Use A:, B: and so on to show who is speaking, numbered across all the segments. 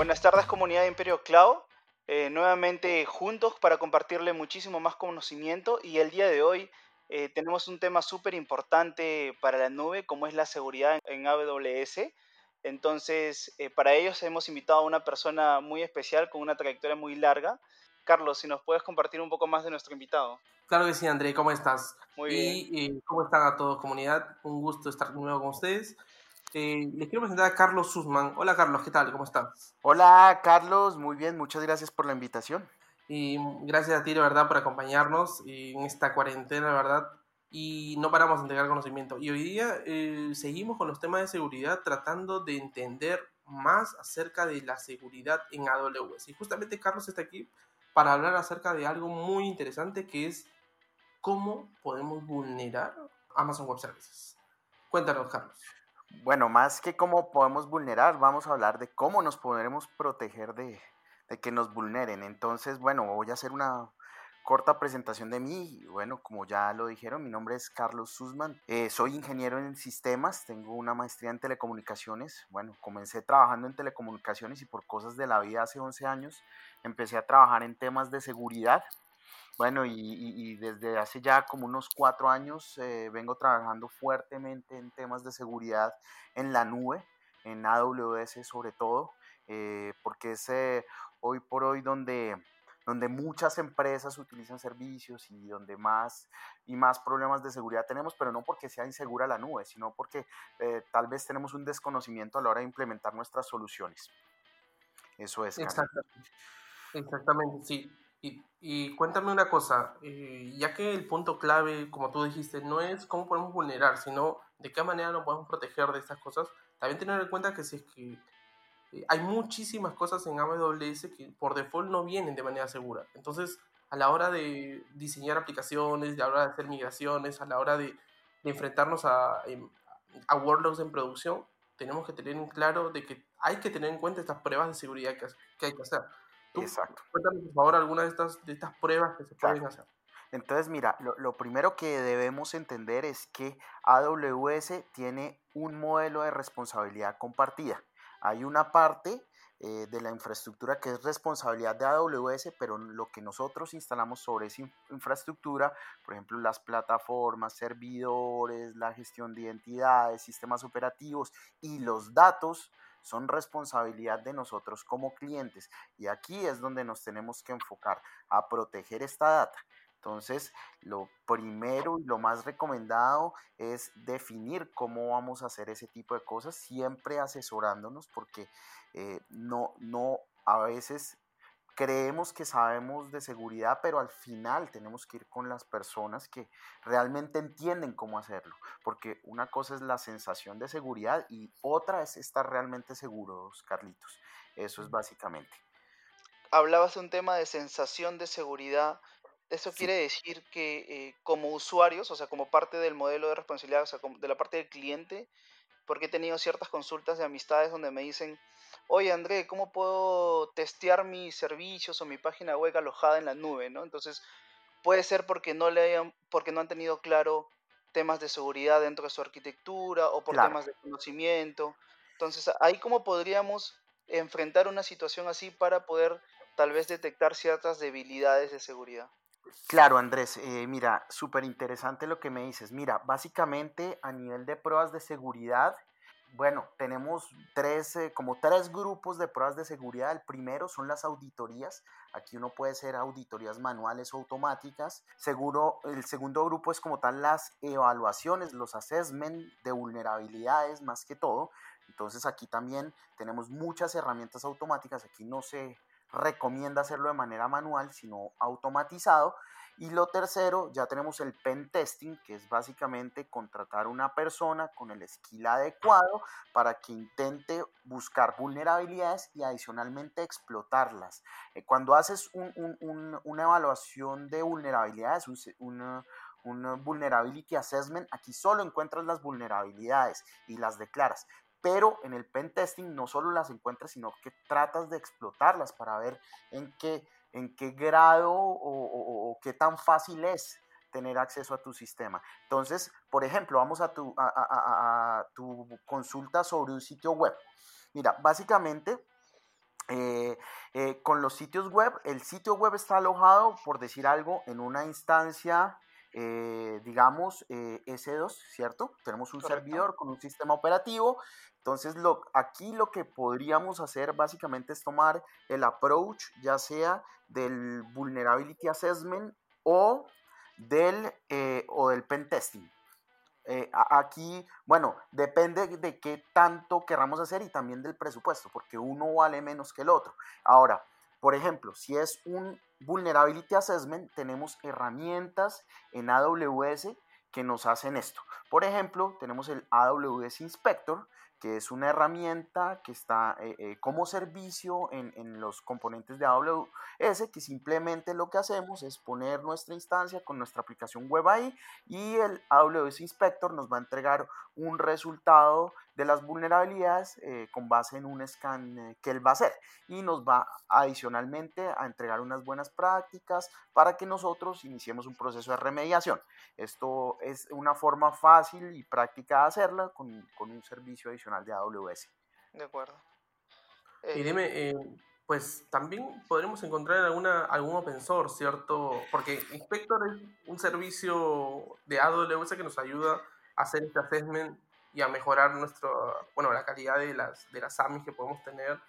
A: Buenas tardes comunidad de Imperio Cloud, eh, nuevamente juntos para compartirle muchísimo más conocimiento y el día de hoy eh, tenemos un tema súper importante para la nube como es la seguridad en AWS. Entonces, eh, para ellos hemos invitado a una persona muy especial con una trayectoria muy larga. Carlos, si nos puedes compartir un poco más de nuestro invitado.
B: Claro que sí, André, ¿cómo estás?
A: Muy
B: bien. Y cómo están a todos, comunidad. Un gusto estar de nuevo con ustedes. Eh, les quiero presentar a Carlos Sussman. Hola Carlos, ¿qué tal? ¿Cómo estás?
C: Hola Carlos, muy bien, muchas gracias por la invitación.
B: Y gracias a ti, la verdad, por acompañarnos en esta cuarentena, la verdad. Y no paramos de entregar conocimiento. Y hoy día eh, seguimos con los temas de seguridad tratando de entender más acerca de la seguridad en AWS. Y justamente Carlos está aquí para hablar acerca de algo muy interesante que es cómo podemos vulnerar Amazon Web Services. Cuéntanos, Carlos.
C: Bueno, más que cómo podemos vulnerar, vamos a hablar de cómo nos podremos proteger de, que nos vulneren. Entonces, bueno, voy a hacer una corta presentación de mí. Bueno, como ya lo dijeron, mi nombre es Carlos Sussman. Eh, soy ingeniero en sistemas, tengo una maestría en telecomunicaciones. Bueno, comencé trabajando en telecomunicaciones y por cosas de la vida hace 11 años empecé a trabajar en temas de seguridad. Bueno, y, desde hace ya como unos cuatro años eh, vengo trabajando fuertemente en temas de seguridad en la nube, en AWS sobre todo, eh, porque es eh, hoy por hoy donde, donde muchas empresas utilizan servicios y donde más y más problemas de seguridad tenemos, pero no porque sea insegura la nube, sino porque tal vez tenemos un desconocimiento a la hora de implementar nuestras soluciones. Eso es.
B: Exactamente. Exactamente, sí. Y, cuéntame una cosa, eh, ya que el punto clave, como tú dijiste, no es cómo podemos vulnerar, sino de qué manera nos podemos proteger de estas cosas, también tener en cuenta que si es que eh, hay muchísimas cosas en AWS que por default no vienen de manera segura. Entonces, a la hora de diseñar aplicaciones, a la hora de hacer migraciones, a la hora de, enfrentarnos a, em, a workloads en producción, tenemos que tener en claro de que hay que tener en cuenta estas pruebas de seguridad que, que hay que hacer.
C: Exacto.
B: Cuéntanos, por favor, alguna de estas, de estas pruebas que se pueden hacer.
C: Entonces, mira, lo, primero que debemos entender es que AWS tiene un modelo de responsabilidad compartida. Hay una parte eh, de la infraestructura que es responsabilidad de AWS, pero lo que nosotros instalamos sobre esa infraestructura, por ejemplo, las plataformas, servidores, la gestión de identidades, sistemas operativos y los datos, son responsabilidad de nosotros como clientes. Y aquí es donde nos tenemos que enfocar a proteger esta data. Entonces, lo primero y lo más recomendado es definir cómo vamos a hacer ese tipo de cosas, siempre asesorándonos, porque eh, no, no, a veces creemos que sabemos de seguridad, pero al final tenemos que ir con las personas que realmente entienden cómo hacerlo, porque una cosa es la sensación de seguridad y otra es estar realmente seguros, Carlitos. Eso es básicamente.
A: Hablabas de un tema de sensación de seguridad. Eso quiere decir que eh, como usuarios, o sea, como parte del modelo de responsabilidad, o sea, de la parte del cliente, porque he tenido ciertas consultas de amistades donde me dicen, oye André, ¿cómo puedo testear mis servicios o mi página web alojada en la nube? ¿no? Entonces, puede ser porque no, le hayan, porque no han tenido claro temas de seguridad dentro de su arquitectura o por temas de conocimiento. Entonces, ahí cómo podríamos enfrentar una situación así para poder tal vez detectar ciertas debilidades de seguridad.
C: Claro, Andrés, eh, mira, súper interesante lo que me dices. Mira, básicamente a nivel de pruebas de seguridad, bueno, tenemos tres, eh, como tres grupos de pruebas de seguridad. El primero son las auditorías. Aquí uno puede ser auditorías manuales o automáticas. Seguro, el segundo grupo es como tal las evaluaciones, los assessment de vulnerabilidades más que todo. Entonces aquí también tenemos muchas herramientas automáticas. Aquí no se recomienda hacerlo de manera manual, sino automatizado. Y lo tercero, ya tenemos el pen testing, que es básicamente contratar una persona con el skill adecuado para que intente buscar vulnerabilidades y adicionalmente explotarlas. Eh, cuando haces una evaluación de vulnerabilidades, un, un vulnerability assessment, aquí solo encuentras las vulnerabilidades y las declaras pero en el pen testing no solo las encuentras, sino que tratas de explotarlas para ver en qué, en qué grado o, qué tan fácil es tener acceso a tu sistema. Entonces, por ejemplo, vamos a tu, a, tu consulta sobre un sitio web. Mira, básicamente Eh, eh, con los sitios web, el sitio web está alojado, por decir algo, en una instancia, eh, digamos, S2, ¿cierto? Tenemos un servidor con un sistema operativo. Entonces, lo, aquí lo que podríamos hacer básicamente es tomar el approach, ya sea del Vulnerability Assessment o del, o del pen testing. Eh, aquí, bueno, depende de qué tanto querramos hacer y también del presupuesto, porque uno vale menos que el otro. Ahora, por ejemplo, si es un Vulnerability Assessment, tenemos herramientas en AWS que nos hacen esto. Por ejemplo, tenemos el AWS Inspector, que es una herramienta que está eh, eh, como servicio en, en, los componentes de AWS, que simplemente lo que hacemos es poner nuestra instancia con nuestra aplicación web ahí y el AWS Inspector nos va a entregar un resultado de las vulnerabilidades eh, con base en un scan eh, que él va a hacer y nos va adicionalmente a entregar unas buenas prácticas para que nosotros iniciemos un proceso de remediación. Esto es una forma fácil y práctica de hacerla con, con un servicio adicional de AWS.
A: De acuerdo.
B: y dime, eh, pues también podremos encontrar alguna, algún open source, ¿cierto? Porque Inspector es un servicio de AWS que nos ayuda a hacer este assessment y a mejorar nuestro, bueno, la calidad de las, de las AMIs que podemos tener.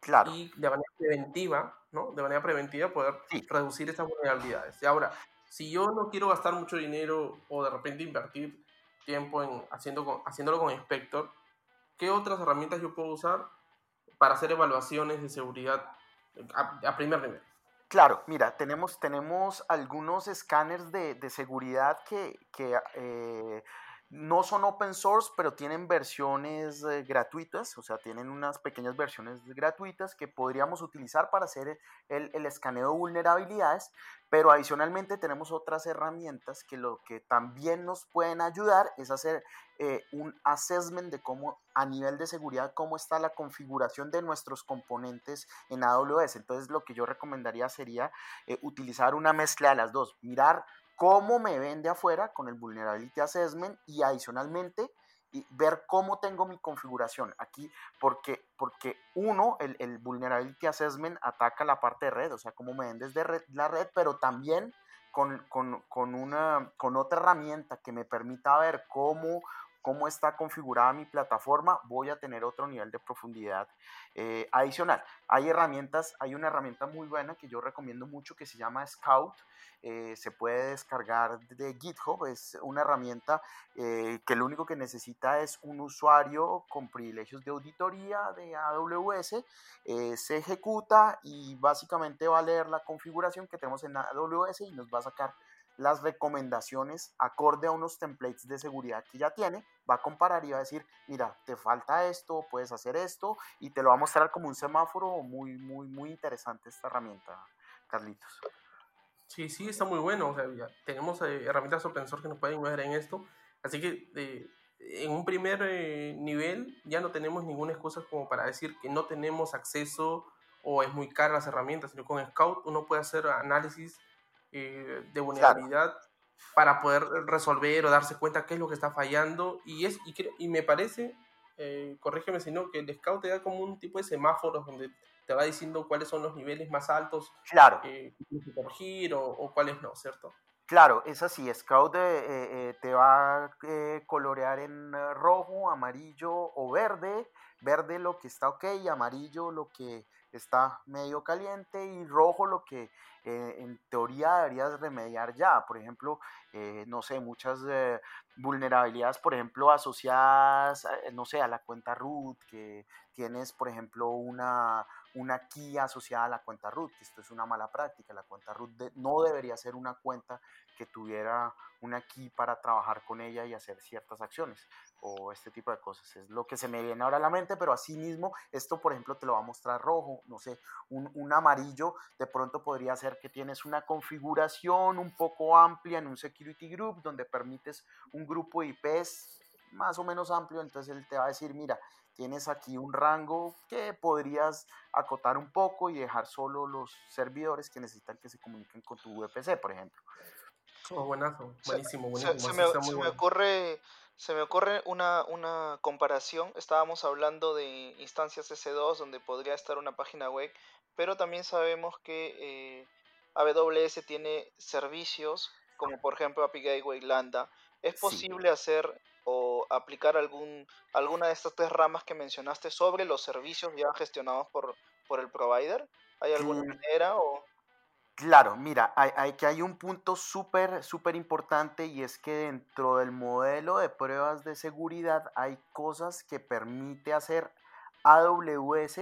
C: Claro.
B: Y de manera preventiva, ¿no? De manera preventiva poder reducir esas vulnerabilidades. Y ahora, si yo no quiero gastar mucho dinero o de repente invertir tiempo en haciendo haciéndolo con Inspector, ¿qué otras herramientas yo puedo usar para hacer evaluaciones de seguridad a, primer nivel?
C: Claro, mira, tenemos, tenemos algunos escáneres de, de seguridad que, que eh, no son open source, pero tienen versiones eh, gratuitas, o sea, tienen unas pequeñas versiones gratuitas que podríamos utilizar para hacer el, escaneo de vulnerabilidades, pero adicionalmente tenemos otras herramientas que lo que también nos pueden ayudar es hacer eh, un assessment de cómo a nivel de seguridad, cómo está la configuración de nuestros componentes en AWS. Entonces, lo que yo recomendaría sería eh, utilizar una mezcla de las dos, mirar cómo me ven de afuera con el Vulnerability Assessment y adicionalmente y ver cómo tengo mi configuración aquí, porque, porque uno, el, el, Vulnerability Assessment ataca la parte de red, o sea, cómo me ven desde la red, pero también con, con, con, una, con otra herramienta que me permita ver cómo cómo está configurada mi plataforma, voy a tener otro nivel de profundidad eh, adicional. Hay herramientas, hay una herramienta muy buena que yo recomiendo mucho que se llama Scout. Eh, se puede descargar de GitHub, es una herramienta eh, que lo único que necesita es un usuario con privilegios de auditoría de AWS, se ejecuta y básicamente va a leer la configuración que tenemos en AWS y nos va a sacar las recomendaciones acorde a unos templates de seguridad que ya tiene, va a comparar y va a decir, mira, te falta esto, puedes hacer esto, y te lo va a mostrar como un semáforo muy, muy, muy interesante esta herramienta, Carlitos.
B: Sí, sí, está muy bueno. Ya tenemos eh, herramientas open source que nos pueden ayudar en esto. Así que eh, en un primer eh, nivel ya no tenemos ninguna excusa como para decir que no tenemos acceso o es muy cara las herramientas, sino con Scout uno puede hacer análisis eh, de vulnerabilidad para poder resolver o darse cuenta qué es lo que está fallando. Y, es, y, y me parece, eh, corrígeme si no, que el Scout te da como un tipo de semáforos donde te va diciendo cuáles son los niveles más altos
C: claro.
B: Eh, que corregir o, o, cuáles no, ¿cierto?
C: Claro, es así. Scout eh, te va a colorear en rojo, amarillo o verde. Verde lo que está ok, amarillo lo que está medio caliente y rojo lo que eh, en teoría deberías remediar ya. Por ejemplo, eh, no sé, muchas eh, vulnerabilidades, por ejemplo, asociadas, no sé, a la cuenta root, que tienes, por ejemplo, una, una key asociada a la cuenta root, que esto es una mala práctica. La cuenta root no debería ser una cuenta que tuviera una key para trabajar con ella y hacer ciertas acciones o este tipo de cosas. Es lo que se me viene ahora a la mente, pero así mismo, esto por ejemplo te lo va a mostrar rojo, no sé, un, un, amarillo de pronto podría ser que tienes una configuración un poco amplia en un security group donde permites un grupo de IPs más o menos amplio, entonces él te va a decir, mira, tienes aquí un rango que podrías acotar un poco y dejar solo los servidores que necesitan que se comuniquen con tu VPC, por ejemplo.
B: Oh, buenazo, buenísimo,
A: Se,
B: buenísimo.
A: se me,
B: está muy
A: se me
B: bueno.
A: ocurre, se me ocurre una, una comparación. Estábamos hablando de instancias S2 donde podría estar una página web, pero también sabemos que eh, AWS tiene servicios como por ejemplo API Gateway Lambda. ¿Es
C: Sí.
A: posible hacer o aplicar algún, alguna de estas tres ramas que mencionaste sobre los servicios ya gestionados por, por el provider? ¿Hay alguna
C: Cl-
A: manera o...?
C: Claro, mira, hay, hay que hay un punto súper, súper importante y es que dentro del modelo de pruebas de seguridad hay cosas que permite hacer AWS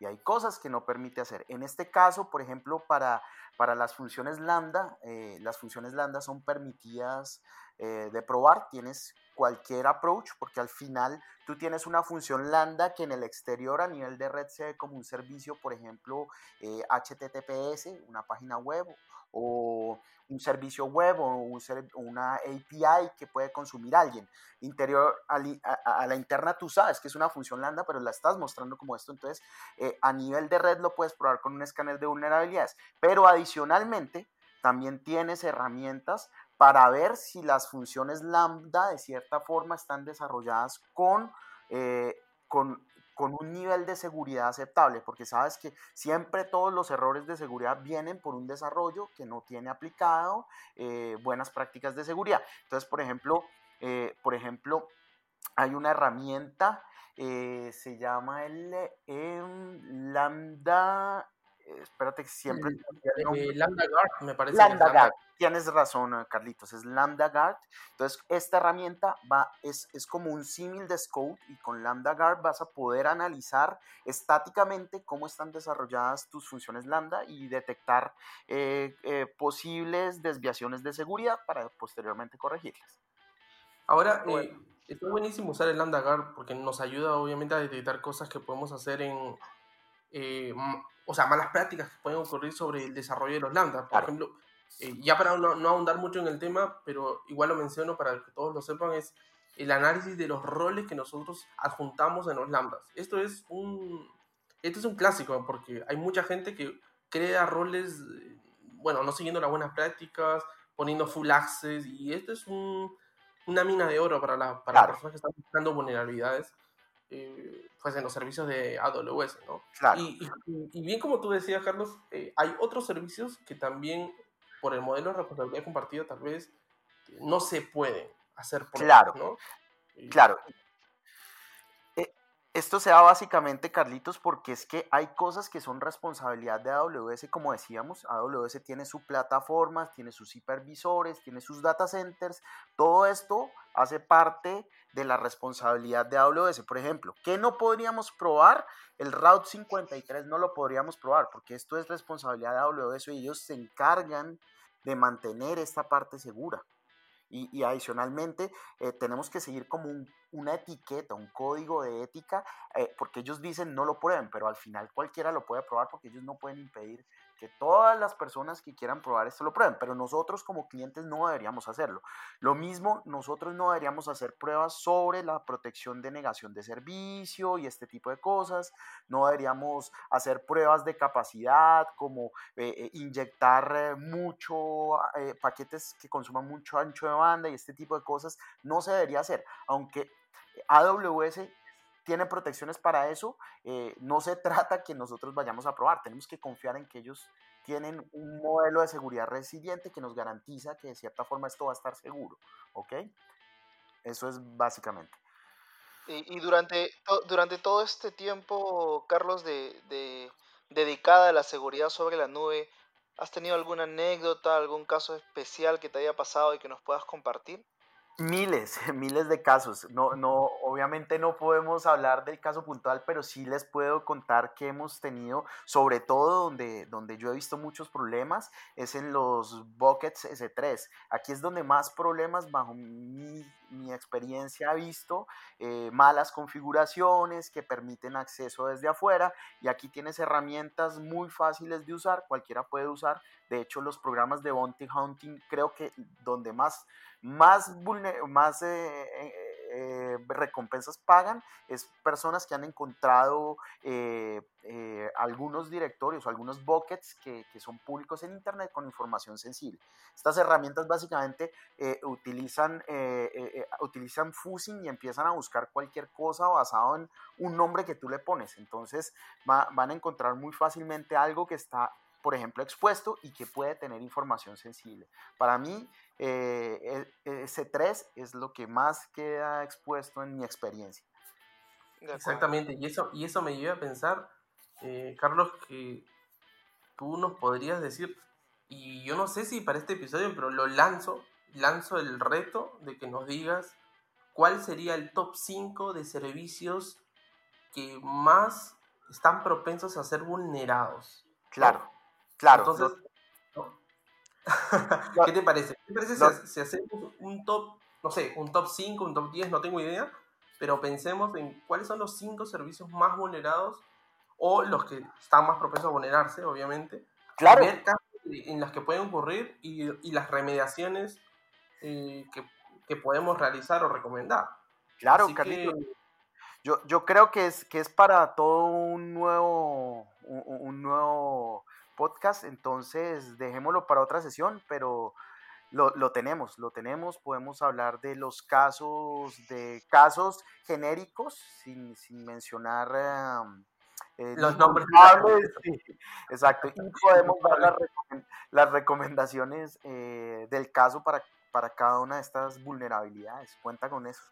C: y hay cosas que no permite hacer. En este caso, por ejemplo, para, para las funciones lambda, eh, las funciones lambda son permitidas eh, de probar, tienes cualquier approach, porque al final tú tienes una función lambda que en el exterior a nivel de red se ve como un servicio, por ejemplo, eh, HTTPS, una página web, o un servicio web o un una API que puede consumir alguien. Interior a la interna tú sabes que es una función lambda, pero la estás mostrando como esto. Entonces, eh, a nivel de red lo puedes probar con un escáner de vulnerabilidades. Pero adicionalmente, también tienes herramientas para ver si las funciones lambda de cierta forma están desarrolladas con, eh, con, con un nivel de seguridad aceptable, porque sabes que siempre todos los errores de seguridad vienen por un desarrollo que no tiene aplicado eh, buenas prácticas de seguridad. Entonces, por ejemplo, eh, por ejemplo, hay una herramienta, se llama el em, Lambda, espérate que siempre...
B: Eh, Lambda Guard, me parece.
C: Lambda
B: Lambda
C: Guard. Tienes razón, eh, Carlitos, es Lambda Guard. Entonces, esta herramienta va, es, es como un símil de Scout y con Lambda Guard vas a poder analizar estáticamente cómo están desarrolladas tus funciones Lambda y detectar eh, eh, posibles desviaciones de seguridad para posteriormente corregirlas.
B: Ahora,
A: Bueno.
B: eh, está buenísimo usar el Lambda Guard porque nos ayuda obviamente a detectar cosas que podemos hacer en, eh, o sea, malas prácticas que pueden ocurrir sobre el desarrollo de los Lambda. Por
C: Claro.
B: ejemplo, eh, ya para no, no ahondar mucho en el tema, pero igual lo menciono para que todos lo sepan, es el análisis de los roles que nosotros adjuntamos en los Lambdas. Esto es un, esto es un clásico porque hay mucha gente que crea roles, eh, bueno, no siguiendo las buenas prácticas, poniendo full access, y esto es un, una mina de oro para, la, para
C: Claro.
B: las personas que están buscando vulnerabilidades eh, pues en los servicios de AWS, ¿no?
C: Claro.
B: Y, y- y bien como tú decías, Carlos, eh, hay otros servicios que también, por el modelo de responsabilidad compartida, tal vez no se pueden hacer pruebas,
C: Claro.
B: ¿no? Y-
C: Claro. Eh, Esto se da básicamente, Carlitos, porque es que hay cosas que son responsabilidad de AWS, como decíamos, AWS tiene su plataforma, tiene sus hipervisores, tiene sus data centers, todo esto hace parte de la responsabilidad de AWS. Por ejemplo, ¿qué no podríamos probar? El Route 53 no lo podríamos probar, porque esto es responsabilidad de AWS y ellos se encargan de mantener esta parte segura. Y, y adicionalmente eh, tenemos que seguir como un- una etiqueta, un código de ética, eh, porque ellos dicen no lo prueben, pero al final cualquiera lo puede probar porque ellos no pueden impedir que todas las personas que quieran probar esto lo prueben, pero nosotros como clientes no deberíamos hacerlo. Lo mismo, nosotros no deberíamos hacer pruebas sobre la protección de negación de servicio y este tipo de cosas, no deberíamos hacer pruebas de capacidad como eh, eh, inyectar eh, mucho eh, paquetes que consuman mucho ancho de banda y este tipo de cosas no se debería hacer, aunque AWS tiene protecciones para eso, eh, no se trata que nosotros vayamos a probar, tenemos que confiar en que ellos tienen un modelo de seguridad resiliente que nos garantiza que de cierta forma esto va a estar seguro, ¿ok? Eso es básicamente.
A: Y, y durante, to- durante todo este tiempo, Carlos, de, de- dedicada a la seguridad sobre la nube, ¿has tenido alguna anécdota, algún caso especial que te haya pasado y que nos puedas compartir?
C: Miles, miles de casos. No, no, obviamente no podemos hablar del caso puntual, pero sí les puedo contar que hemos tenido, sobre todo donde, donde yo he visto muchos problemas, es en los buckets S3. Aquí es donde más problemas, bajo mi, mi experiencia, he visto eh, malas configuraciones que permiten acceso desde afuera. Y aquí tienes herramientas muy fáciles de usar, cualquiera puede usar. De hecho, los programas de bounty hunting, creo que donde más más, vulne- más eh, eh, eh, recompensas pagan es personas que han encontrado eh, algunos directorios algunos buckets que, que, son públicos en Internet con información sensible. Estas herramientas básicamente utilizan, utilizan fusing y empiezan a buscar cualquier cosa basado en un nombre que tú le pones. Entonces van a encontrar muy fácilmente algo que está por ejemplo, expuesto y que puede tener información sensible. Para mí, eh, e, ese 3 es lo que más queda expuesto en mi experiencia.
B: Exactamente, y eso, y eso me lleva a pensar, eh, Carlos, que tú nos podrías decir, y yo no sé si para este episodio, pero lo lanzo, lanzo el reto de que nos digas cuál sería el top 5 de servicios que más están propensos a ser vulnerados.
C: Claro. Claro.
B: Entonces, ¿qué te parece? ¿Qué te parece si, hacemos un top, no sé, un top 5, un top 10, no tengo idea, pero pensemos en cuáles son los 5 servicios más vulnerados o los que están más propensos a vulnerarse, obviamente.
C: Claro.
B: Ver casos en las que pueden ocurrir y, y las remediaciones eh, que, que, podemos realizar o recomendar.
C: Claro, Carlitos. Yo, yo creo que es, que es para todo un nuevo, un, un nuevo podcast, entonces dejémoslo para otra sesión, pero lo, lo, tenemos, lo tenemos, podemos hablar de los casos, de casos genéricos, sin, sin mencionar
B: eh, los nombres.
C: exacto, y podemos dar las, las recomendaciones eh, del caso para, para cada una de estas vulnerabilidades. Cuenta con eso.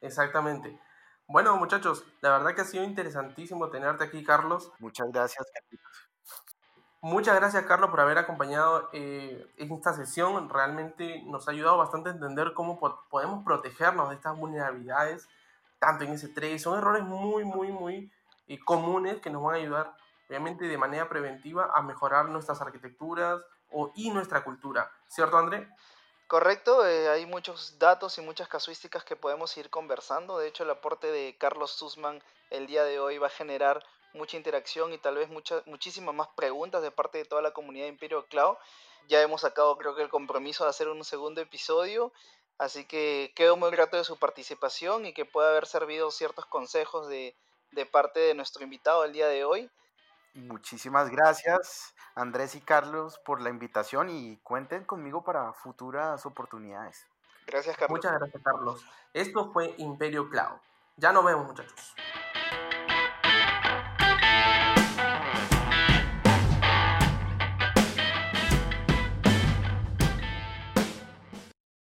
B: Exactamente. Bueno, muchachos, la verdad que ha sido interesantísimo tenerte aquí, Carlos.
C: Muchas gracias, Carlitos.
B: Muchas gracias, Carlos, por haber acompañado eh, esta sesión. Realmente nos ha ayudado bastante a entender cómo podemos protegernos de estas vulnerabilidades, tanto en ese 3. Son errores muy, muy, muy eh, comunes que nos van a ayudar, obviamente, de manera preventiva a mejorar nuestras arquitecturas o, y nuestra cultura. ¿Cierto, André?
A: Correcto, eh, hay muchos datos y muchas casuísticas que podemos ir conversando. De hecho, el aporte de Carlos Sussman el día de hoy va a generar mucha interacción y tal vez muchas muchísimas más preguntas de parte de toda la comunidad de Imperio Cloud. Ya hemos sacado creo que el compromiso de hacer un segundo episodio, así que quedo muy grato de su participación y que pueda haber servido ciertos consejos de, de parte de nuestro invitado el día de hoy.
C: Muchísimas gracias Andrés y Carlos por la invitación y cuenten conmigo para futuras oportunidades.
A: Gracias Carlos.
B: Muchas gracias Carlos. Esto fue Imperio Cloud. Ya nos vemos muchachos.